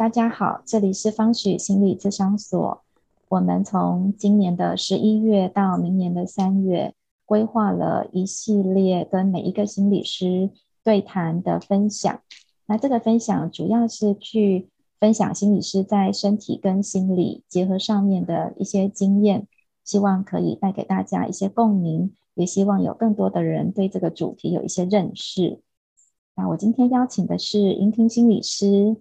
大家好，这里是方许心理咨商所。我们从今年的十一月到明年的三月，规划了一系列跟每一个心理师对谈的分享。那这个分享主要是去分享心理师在身体跟心理结合上面的一些经验，希望可以带给大家一些共鸣，也希望有更多的人对这个主题有一些认识。那我今天邀请的是莹婷心理师，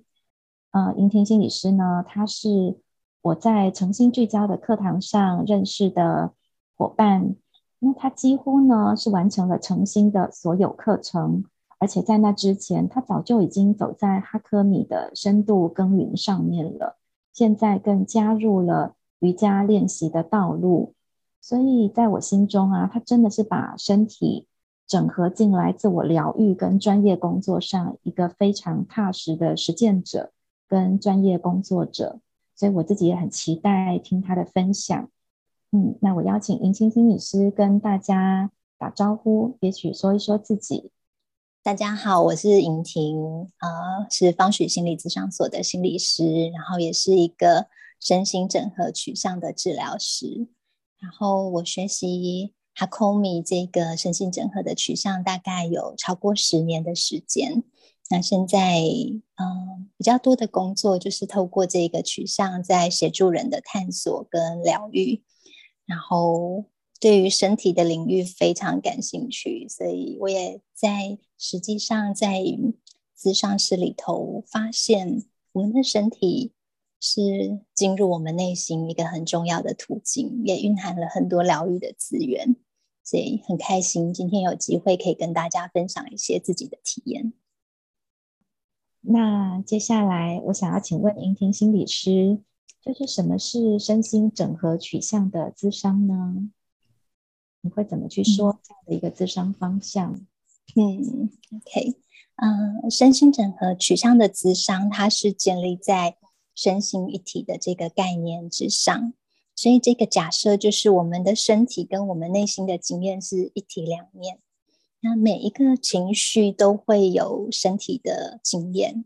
呃，莹婷心理师呢，他是我在诚心聚焦的课堂上认识的伙伴。那他几乎呢是完成了诚心的所有课程，而且在那之前，他早就已经走在哈科米的深度耕耘上面了。现在更加入了瑜伽练习的道路，所以在我心中啊，他真的是把身体。整合进来，自我疗愈跟专业工作上一个非常踏实的实践者跟专业工作者，所以我自己也很期待听他的分享。嗯，那我邀请银青心理师跟大家打招呼，也许说一说自己。大家好，我是尹婷，呃，是方许心理咨商所的心理师，然后也是一个身心整合取向的治疗师，然后我学习。哈空米这个身心整合的取向大概有超过十年的时间。那现在，嗯，比较多的工作就是透过这个取向，在协助人的探索跟疗愈。然后，对于身体的领域非常感兴趣，所以我也在实际上在咨商室里头发现，我们的身体是进入我们内心一个很重要的途径，也蕴含了很多疗愈的资源。所以很开心，今天有机会可以跟大家分享一些自己的体验。那接下来，我想要请问莹婷心理师，就是什么是身心整合取向的咨商呢？你会怎么去说这样的一个咨商方向？嗯，OK，嗯，身心整合取向的咨商，它是建立在身心一体的这个概念之上。所以这个假设就是我们的身体跟我们内心的经验是一体两面。那每一个情绪都会有身体的经验，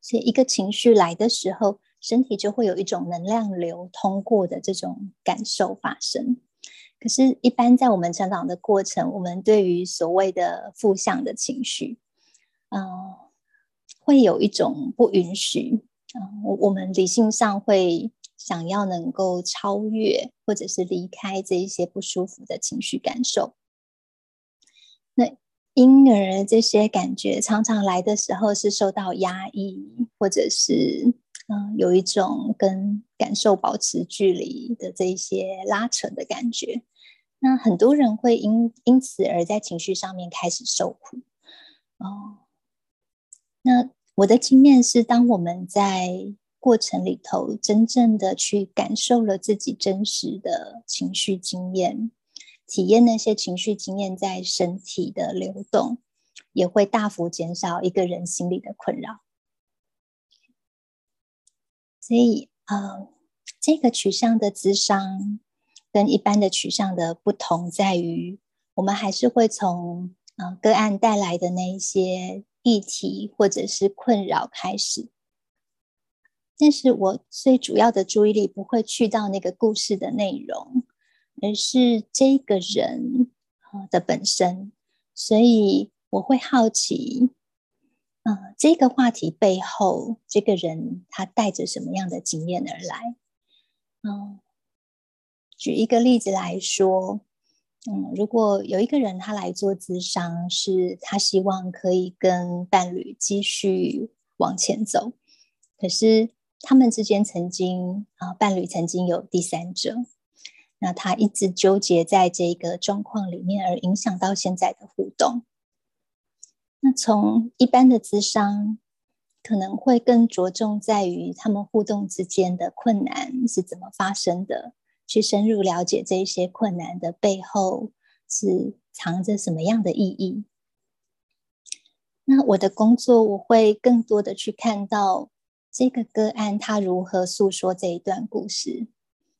所以一个情绪来的时候，身体就会有一种能量流通过的这种感受发生。可是，一般在我们成长的过程，我们对于所谓的负向的情绪，嗯，会有一种不允许。嗯，我我们理性上会。想要能够超越或者是离开这一些不舒服的情绪感受，那婴儿这些感觉常常来的时候是受到压抑，或者是嗯有一种跟感受保持距离的这些拉扯的感觉。那很多人会因因此而在情绪上面开始受苦。哦，那我的经验是，当我们在过程里头，真正的去感受了自己真实的情绪经验，体验那些情绪经验在身体的流动，也会大幅减少一个人心里的困扰。所以，啊，这个取向的智商跟一般的取向的不同在于，我们还是会从啊个案带来的那一些议题或者是困扰开始。但是我最主要的注意力不会去到那个故事的内容，而是这个人啊的本身。所以我会好奇，啊，这个话题背后，这个人他带着什么样的经验而来？嗯，举一个例子来说，嗯，如果有一个人他来做咨商，是他希望可以跟伴侣继续往前走，可是。他们之间曾经啊，伴侣曾经有第三者，那他一直纠结在这个状况里面，而影响到现在的互动。那从一般的智商，可能会更着重在于他们互动之间的困难是怎么发生的，去深入了解这些困难的背后是藏着什么样的意义。那我的工作，我会更多的去看到。这个个案他如何诉说这一段故事？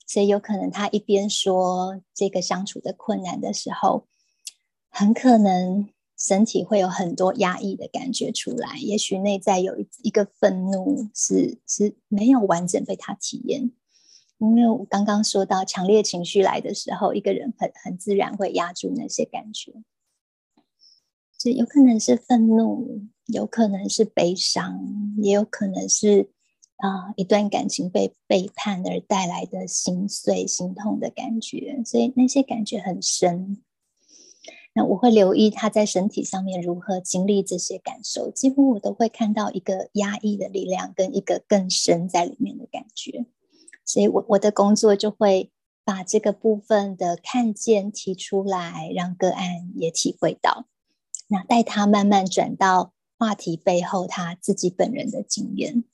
所以有可能他一边说这个相处的困难的时候，很可能身体会有很多压抑的感觉出来，也许内在有一一个愤怒是是没有完整被他体验。因为我刚刚说到强烈情绪来的时候，一个人很很自然会压住那些感觉，所以有可能是愤怒，有可能是悲伤，也有可能是啊一段感情被背叛而带来的心碎、心痛的感觉，所以那些感觉很深。那我会留意他在身体上面如何经历这些感受，几乎我都会看到一个压抑的力量跟一个更深在里面的感觉，所以我我的工作就会把这个部分的看见提出来，让个案也体会到，那带他慢慢转到话题背后他自己本人的经验，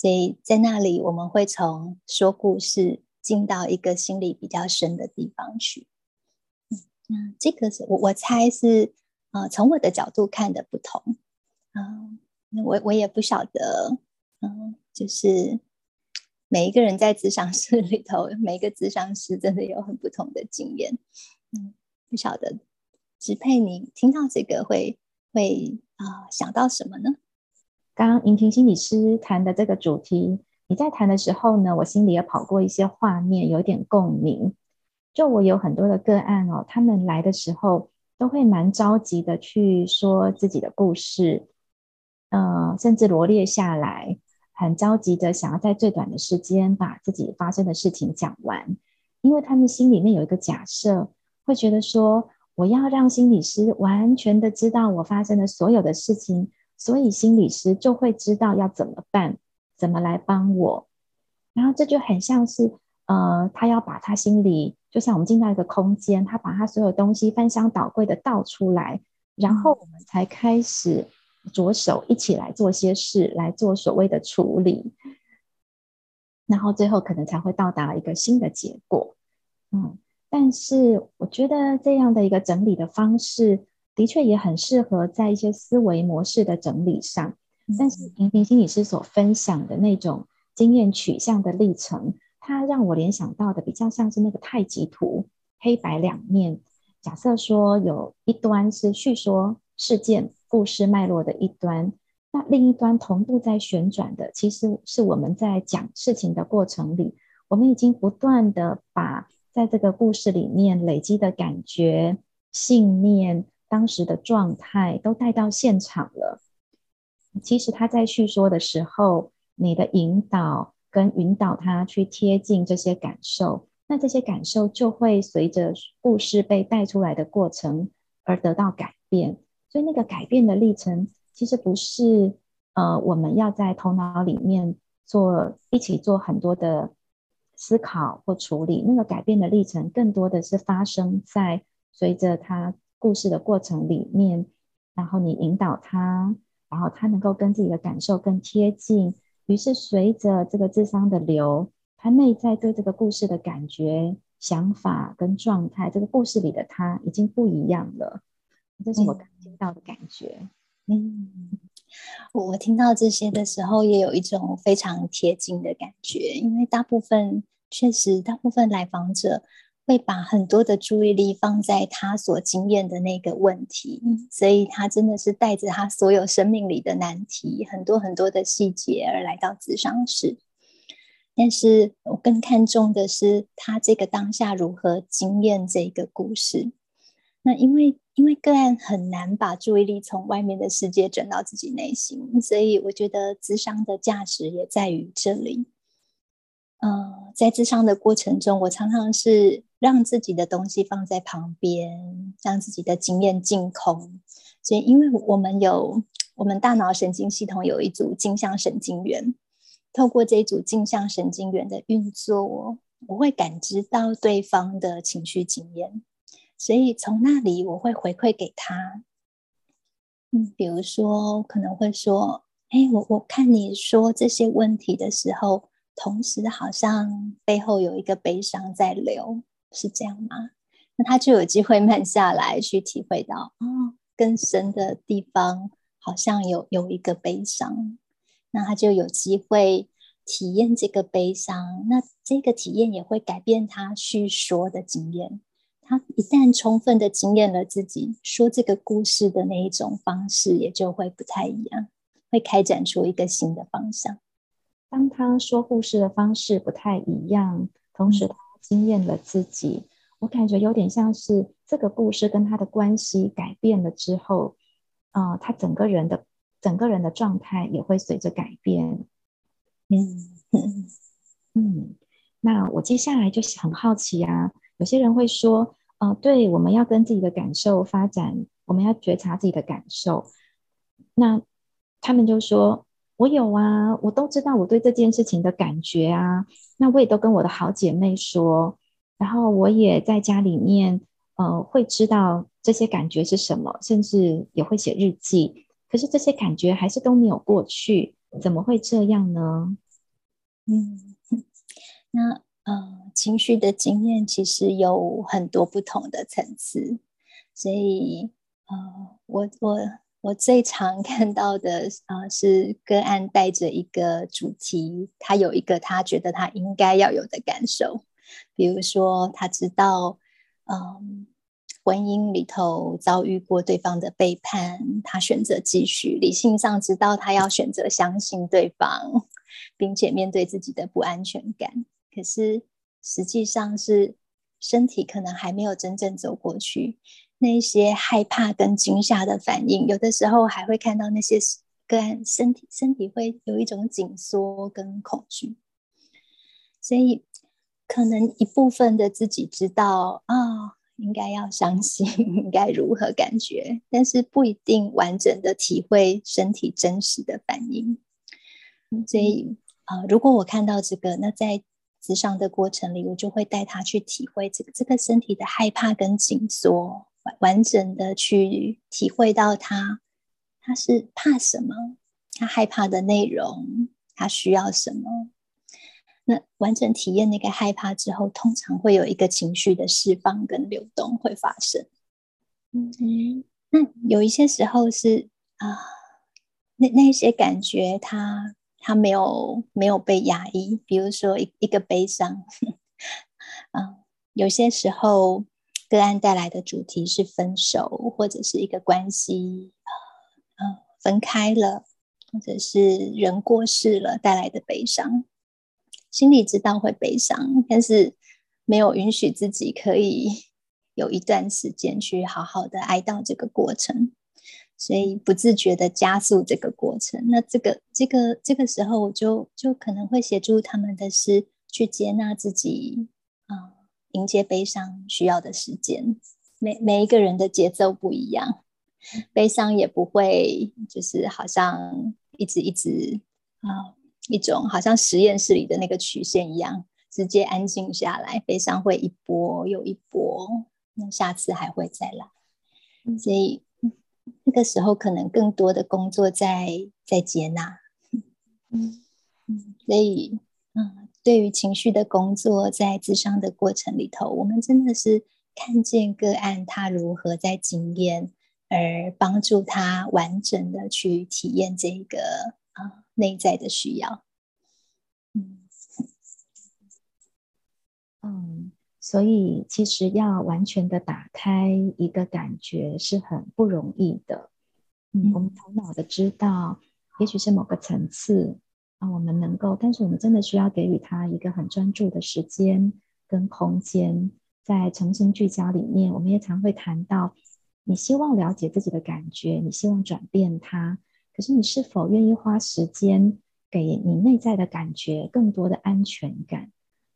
所以在那里我们会从说故事进到一个心理比较深的地方去。嗯那这个是我我猜是啊，从我的角度看的不同啊，我我也不晓得，嗯，就是每一个人在智商室里头，每一个智商师真的有很不同的经验，嗯，不晓得支配你听到这个会会啊想到什么呢？刚刚莹婷心理师谈的这个主题，你在谈的时候呢，我心里也跑过一些画面，有点共鸣。就我有很多的个案哦，他们来的时候都会蛮着急的去说自己的故事，呃，甚至罗列下来，很着急的想要在最短的时间把自己发生的事情讲完，因为他们心里面有一个假设，会觉得说我要让心理师完全的知道我发生的所有的事情，所以心理师就会知道要怎么办，怎么来帮我，然后这就很像是。呃，他要把他心里，就像我们进到一个空间，他把他所有东西翻箱倒柜的倒出来，然后我们才开始着手一起来做些事，来做所谓的处理，然后最后可能才会到达一个新的结果。嗯，但是我觉得这样的一个整理的方式，的确也很适合在一些思维模式的整理上。但是平平心理师所分享的那种经验取向的历程。它让我联想到的比较像是那个太极图，黑白两面。假设说有一端是叙说事件故事脉络的一端，那另一端同步在旋转的，其实是我们在讲事情的过程里，我们已经不断的把在这个故事里面累积的感觉、信念、当时的状态都带到现场了。其实他在叙说的时候，你的引导。跟引导他去贴近这些感受，那这些感受就会随着故事被带出来的过程而得到改变。所以那个改变的历程，其实不是呃我们要在头脑里面做一起做很多的思考或处理。那个改变的历程，更多的是发生在随着他故事的过程里面，然后你引导他，然后他能够跟自己的感受更贴近。于是，随着这个智商的流，他内在对这个故事的感觉、想法跟状态，这个故事里的他已经不一样了。这是我感听到的感觉。嗯，我听到这些的时候，也有一种非常贴近的感觉，因为大部分确实，大部分来访者。会把很多的注意力放在他所经验的那个问题，所以他真的是带着他所有生命里的难题，很多很多的细节而来到咨商室。但是我更看重的是他这个当下如何经验这个故事。那因为因为个案很难把注意力从外面的世界转到自己内心，所以我觉得智商的价值也在于这里。嗯，在智商的过程中，我常常是让自己的东西放在旁边，让自己的经验净空。所以，因为我们有我们大脑神经系统有一组镜像神经元，透过这组镜像神经元的运作，我会感知到对方的情绪经验，所以从那里我会回馈给他。嗯，比如说可能会说：“哎，我我看你说这些问题的时候。”同时，好像背后有一个悲伤在流，是这样吗？那他就有机会慢下来，去体会到，哦，更深的地方好像有有一个悲伤，那他就有机会体验这个悲伤。那这个体验也会改变他叙说的经验，他一旦充分的经验了自己，说这个故事的那一种方式也就会不太一样，会开展出一个新的方向。当他说故事的方式不太一样，同时他经验了自己，我感觉有点像是这个故事跟他的关系改变了之后，啊，他整个人的整个人的状态也会随着改变。嗯 嗯，那我接下来就是很好奇啊，有些人会说。哦，对，我们要跟自己的感受发展，我们要觉察自己的感受。那他们就说：“我有啊，我都知道我对这件事情的感觉啊。那我也都跟我的好姐妹说，然后我也在家里面，呃，会知道这些感觉是什么，甚至也会写日记。可是这些感觉还是都没有过去，怎么会这样呢？”嗯，那。呃，情绪的经验其实有很多不同的层次，所以呃，我我我最常 看到的啊，是个案带着一个主题，他有一个他觉得他应该要有的感受，比如说他知道，嗯，婚姻里头遭遇过对方的背叛，他选择继续，理性上知道他要选择相信对方，并且面对自己的不安全感。可是实际上是身体可能还没有真正走过去，那些害怕跟惊吓的反应，有的时候还会看到那些个案身体身体会有一种紧缩跟恐惧，所以可能一部分的自己知道啊，应该要相信，应该如何感觉，但是不一定完整的体会身体真实的反应。所以啊，如果我看到这个，那在自伤的过程里，我就会带他去体会这个这个身体的害怕跟紧缩，完整的去体会到他他是怕什么，他害怕的内容，他需要什么。那完整体验那个害怕之后，通常会有一个情绪的释放跟流动会发生。嗯，那有一些时候是啊，那那些感觉他。他没有没有被压抑，比如说一一个悲伤，嗯，有些时候个案带来的主题是分手，或者是一个关系，呃，分开了，或者是人过世了带来的悲伤，心里知道会悲伤，但是没有允许自己可以有一段时间去好好的哀悼这个过程。所以不自觉的加速这个过程，那这个这个这个时候，我就就可能会协助他们的是去接纳自己啊，迎接悲伤需要的时间。每每一个人的节奏不一样，悲伤也不会就是好像一直一直啊，一种好像实验室里的那个曲线一样，直接安静下来，悲伤会一波又一波，那下次还会再来，所以。那个时候可能更多的工作在在接纳，嗯嗯，所以嗯，对于情绪的工作，在自伤的过程里头，我们真的是看见个案他如何在经验，而帮助他完整的去体验这个啊内在的需要，嗯嗯。所以，其实要完全的打开一个感觉是很不容易的。嗯，我们头脑的知道，也许是某个层次啊，我们能够，但是我们真的需要给予他一个很专注的时间跟空间，在诚心聚焦里面，我们也常会谈到，你希望了解自己的感觉，你希望转变它，可是你是否愿意花时间给你内在的感觉更多的安全感？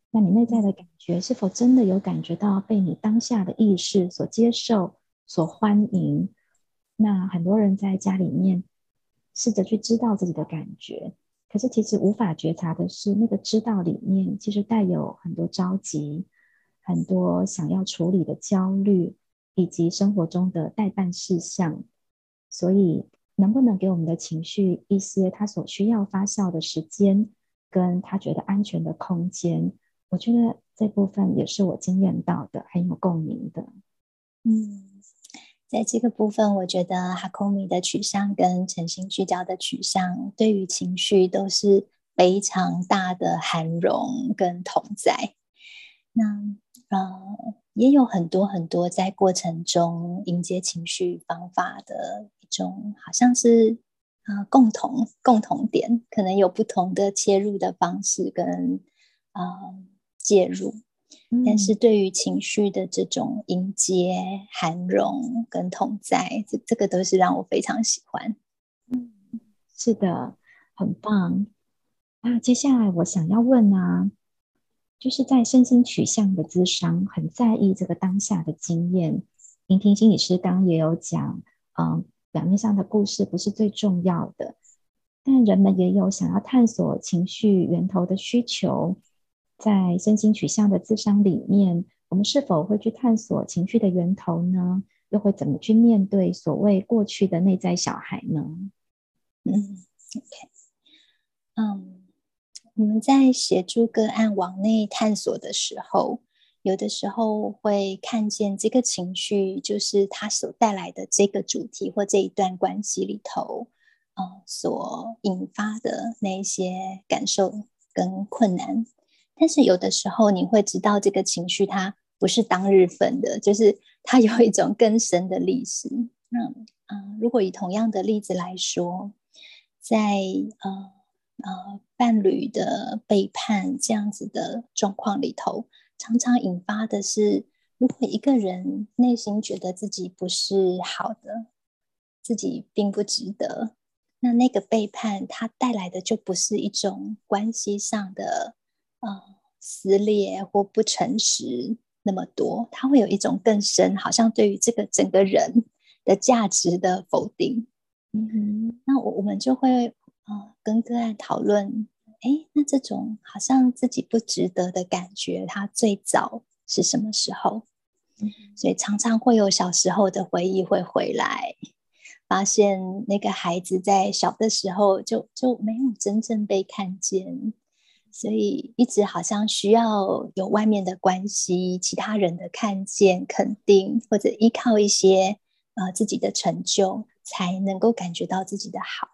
那你内在的感觉是否真的有感觉到被你当下的意识所接受、所欢迎？那很多人在家里面试着去知道自己的感觉，可是其实无法觉察的是，那个知道里面其实带有很多着急、很多想要处理的焦虑，以及生活中的代办事项。所以，能不能给我们的情绪一些他所需要发酵的时间，跟他觉得安全的空间？我觉得这部分也是我经验到的，很有共鸣的。嗯，在这个部分，我觉得哈空米的取向跟诚心聚焦的取向，对于情绪都是非常大的涵容跟同在。那呃，也有很多很多在过程中迎接情绪方法的一种，好像是啊共同共同点，可能有不同的切入的方式跟啊介入，但是对于情绪的这种迎接、涵容跟同在，这这个都是让我非常喜欢。嗯，是的，很棒。那接下来我想要问啊。就是在身心取向的咨商，很在意这个当下的经验。聆听心理师刚也有讲，嗯，表面上的故事不是最重要的，但人们也有想要探索情绪源头的需求。在身心取向的智商里面，我们是否会去探索情绪的源头呢？又会怎么去面对所谓过去的内在小孩呢？嗯，OK，嗯。我们在协助个案往内探索的时候，有的时候会看见这个情绪，就是他所带来的这个主题或这一段关系里头，呃，所引发的那些感受跟困难。但是有的时候你会知道，这个情绪它不是当日份的，就是它有一种更深的历史。那，嗯，如果以同样的例子来说，在呃。呃，伴侣的背叛这样子的状况里头，常常引发的是，如果一个人内心觉得自己不是好的，自己并不值得，那那个背叛它带来的就不是一种关系上的呃撕裂或不诚实那么多，他会有一种更深，好像对于这个整个人的价值的否定。嗯哼，那我我们就会。啊，跟个案讨论，哎，那这种好像自己不值得的感觉，它最早是什么时候？所以常常会有小时候的回忆会回来，发现那个孩子在小的时候就就没有真正被看见，所以一直好像需要有外面的关系、其他人的看见、肯定，或者依靠一些呃自己的成就，才能够感觉到自己的好。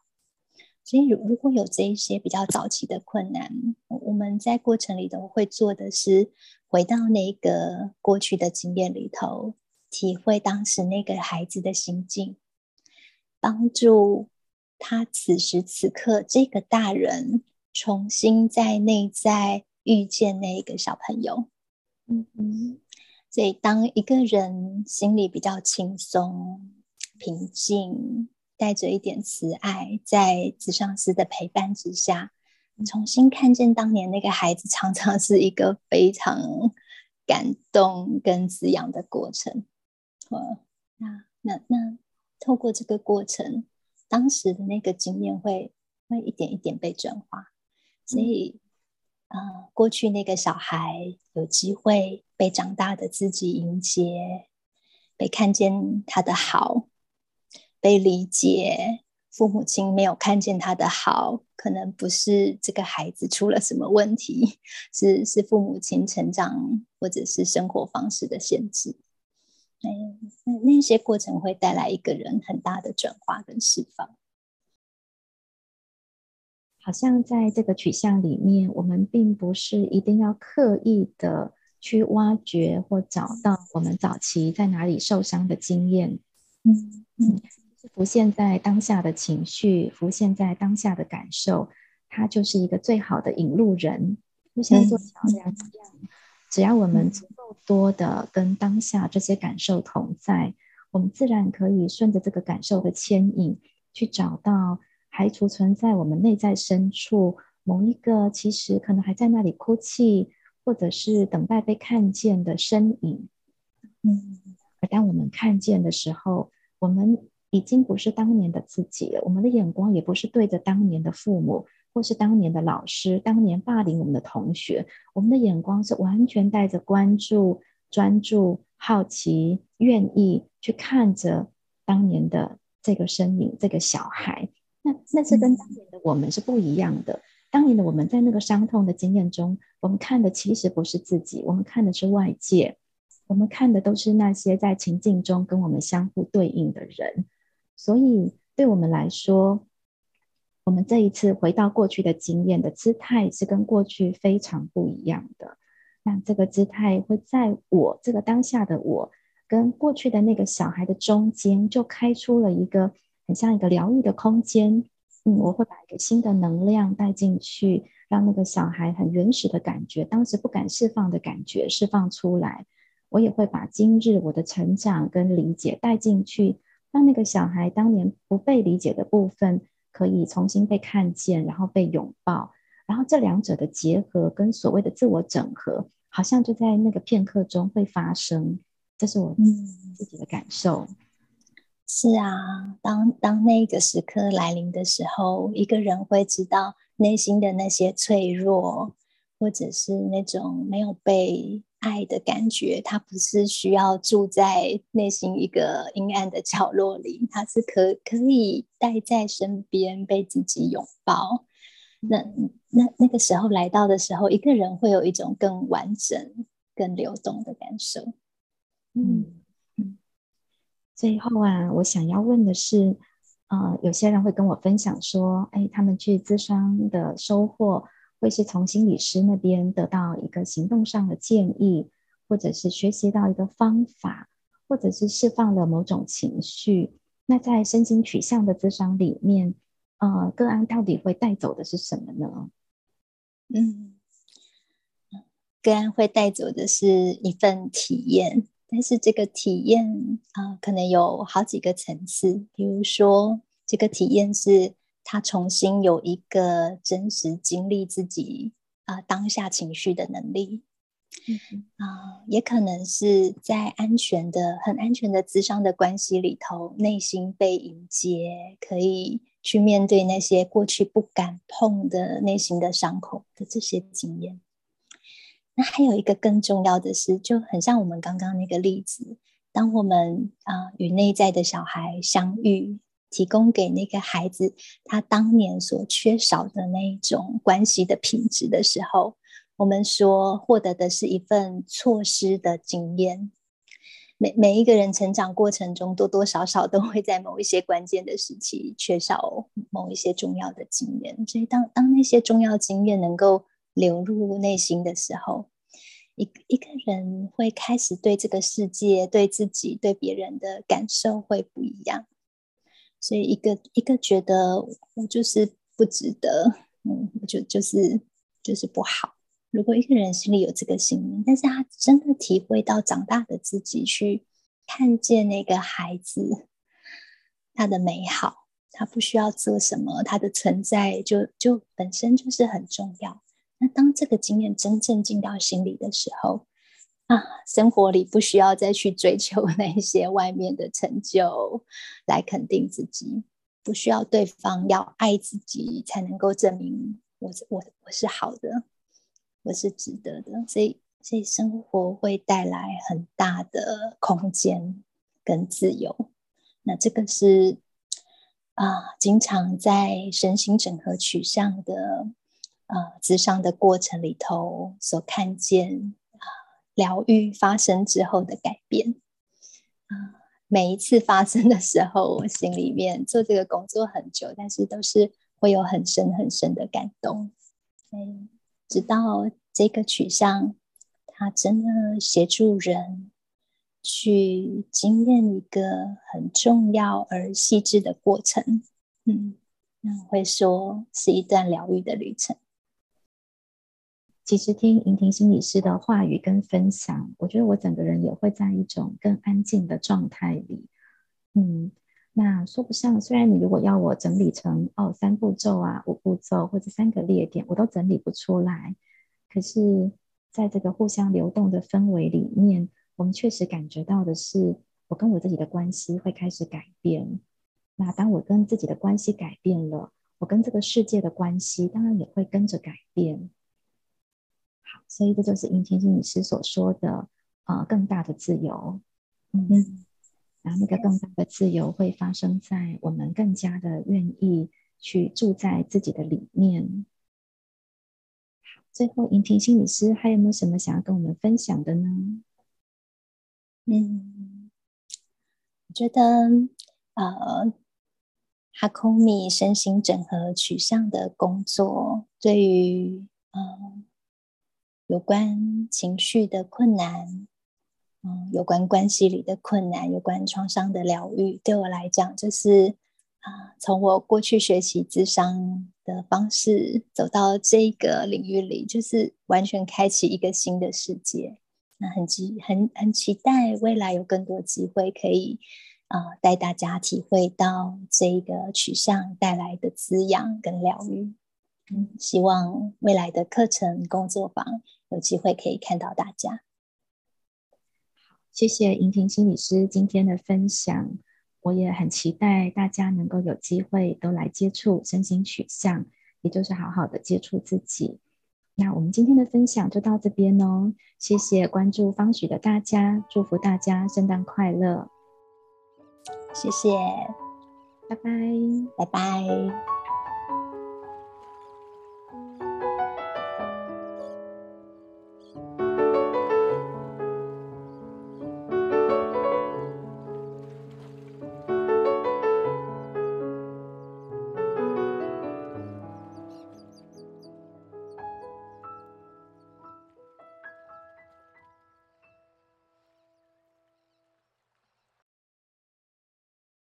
所以，如如果有这一些比较早期的困难，我们在过程里头会做的是回到那个过去的经验里头，体会当时那个孩子的心境，帮助他此时此刻这个大人重新在内在遇见那个小朋友。嗯嗯，所以当一个人心里比较轻松、平静。带着一点慈爱，在智商师的陪伴之下，重新看见当年那个孩子，常常是一个非常感动跟滋养的过程。呃，那那那，透过这个过程，当时的那个经验会会一点一点被转化，所以，呃，过去那个小孩有机会被长大的自己迎接，被看见他的好。被理解，父母亲没有看见他的好，可能不是这个孩子出了什么问题，是是父母亲成长或者是生活方式的限制。哎，那那些过程会带来一个人很大的转化跟释放。好像在这个取向里面，我们并不是一定要刻意的去挖掘或找到我们早期在哪里受伤的经验。嗯嗯。浮现在当下的情绪，浮现在当下的感受，它就是一个最好的引路人，就像做桥梁一样。只要我们足够多的跟当下这些感受同在，我们自然可以顺着这个感受的牵引，去找到还储存在我们内在深处某一个其实可能还在那里哭泣，或者是等待被看见的身影。嗯，而当我们看见的时候，我们。已经不是当年的自己了，我们的眼光也不是对着当年的父母，或是当年的老师，当年霸凌我们的同学，我们的眼光是完全带着关注、专注、好奇、愿意去看着当年的这个身影、这个小孩。那那是跟当年的我们是不一样的。当年的我们在那个伤痛的经验中，我们看的其实不是自己，我们看的是外界，我们看的都是那些在情境中跟我们相互对应的人。所以，对我们来说，我们这一次回到过去的经验的姿态是跟过去非常不一样的。那这个姿态会在我这个当下的我跟过去的那个小孩的中间，就开出了一个很像一个疗愈的空间。嗯，我会把一个新的能量带进去，让那个小孩很原始的感觉，当时不敢释放的感觉释放出来。我也会把今日我的成长跟理解带进去，让那个小孩当年不被理解的部分可以重新被看见，然后被拥抱。然后这两者的结合跟所谓的自我整合，好像就在那个片刻中会发生。这是我自己的感受。是啊，当当那个时刻来临的时候，一个人会知道内心的那些脆弱，或者是那种没有被爱的感觉，他不是需要住在内心一个阴暗的角落里，他是可可以带在身边，被自己拥抱。那那那个时候来到的时候，一个人会有一种更完整、更流动的感受。嗯。最后啊，我想要问的是，呃，有些人会跟我分享说，哎，他们去咨商的收获，会是从心理师那边得到一个行动上的建议，或者是学习到一个方法，或者是释放了某种情绪。那在身心取向的咨商里面，呃，个案到底会带走的是什么呢？嗯，个案会带走的是一份体验。但是这个体验啊，可能有好几个层次。比如说，这个体验是他重新有一个真实经历自己啊当下情绪的能力，啊，也可能是在安全的、很安全的智商的关系里头，内心被迎接，可以去面对那些过去不敢碰的内心的伤口的这些经验。那还有一个更重要的是，就很像我们刚刚那个例子，当我们啊与内在的小孩相遇，提供给那个孩子他当年所缺少的那一种关系的品质的时候，我们说获得的是一份错失的经验。每每一个人成长过程中，多多少少都会在某一些关键的时期缺少某一些重要的经验，所以当当那些重要经验能够。流入内心的时候，一一个人会开始对这个世界、对自己、对别人的感受会不一样。所以，一个一个觉得我就是不值得，嗯，我就就是就是不好。如果一个人心里有这个信念，但是他真的体会到长大的自己去看见那个孩子他的美好，他不需要做什么，他的存在就就本身就是很重要。那当这个经验真正进到心里的时候，啊，生活里不需要再去追求 那些外面的成就来肯定自己，不需要对方要爱自己才能够证明我我我是好的，我是值得的。所以，所以生活会带来很大的空间跟自由。那这个是啊，经常在身心整合取向的。啊，智商的过程里头所看见啊，疗愈发生之后的改变啊，每一次发生的时候，我心里面做这个工作很久，但是都是会有很深很深的感动。嗯，直到这个取向，它真的协助人去经验一个很重要而细致的过程。嗯，那会说是一段疗愈的旅程。其实听莹婷心理师的话语跟分享，我觉得我整个人也会在一种更安静的状态里。嗯，那说不上，虽然你如果要我整理成哦三步骤啊、五步骤或者三个列点，我都整理不出来。可是，在这个互相流动的氛围里面，我们确实感觉到的是，我跟我自己的关系会开始改变。那当我跟自己的关系改变了，我跟这个世界的关系当然也会跟着改变。所以这就是殷青心理师所说的，呃，更大的自由，嗯，然后那个更大的自由会发生在我们更加的愿意去住在自己的里面。好，最后殷婷心理师还有没有什么想要跟我们分享的呢？嗯，我觉得，呃，哈空米身心整合取向的工作，对于，嗯。有关情绪的困难，嗯，有关关系里的困难，有关创伤的疗愈，对我来讲，就是啊，从我过去学习智商的方式走到这个领域里，就是完全开启一个新的世界。那很期很很期待未来有更多机会可以啊带大家体会到这个取向带来的滋养跟疗愈。嗯，希望未来的课程工作坊有机会可以看到大家。谢谢莹婷心理师今天的分享，我也很期待大家能够有机会都来接触身心取向，也就是好好的接触自己。那我们今天的分享就到这边哦，谢谢关注方许的大家，祝福大家圣诞快乐，谢谢，拜拜，拜拜。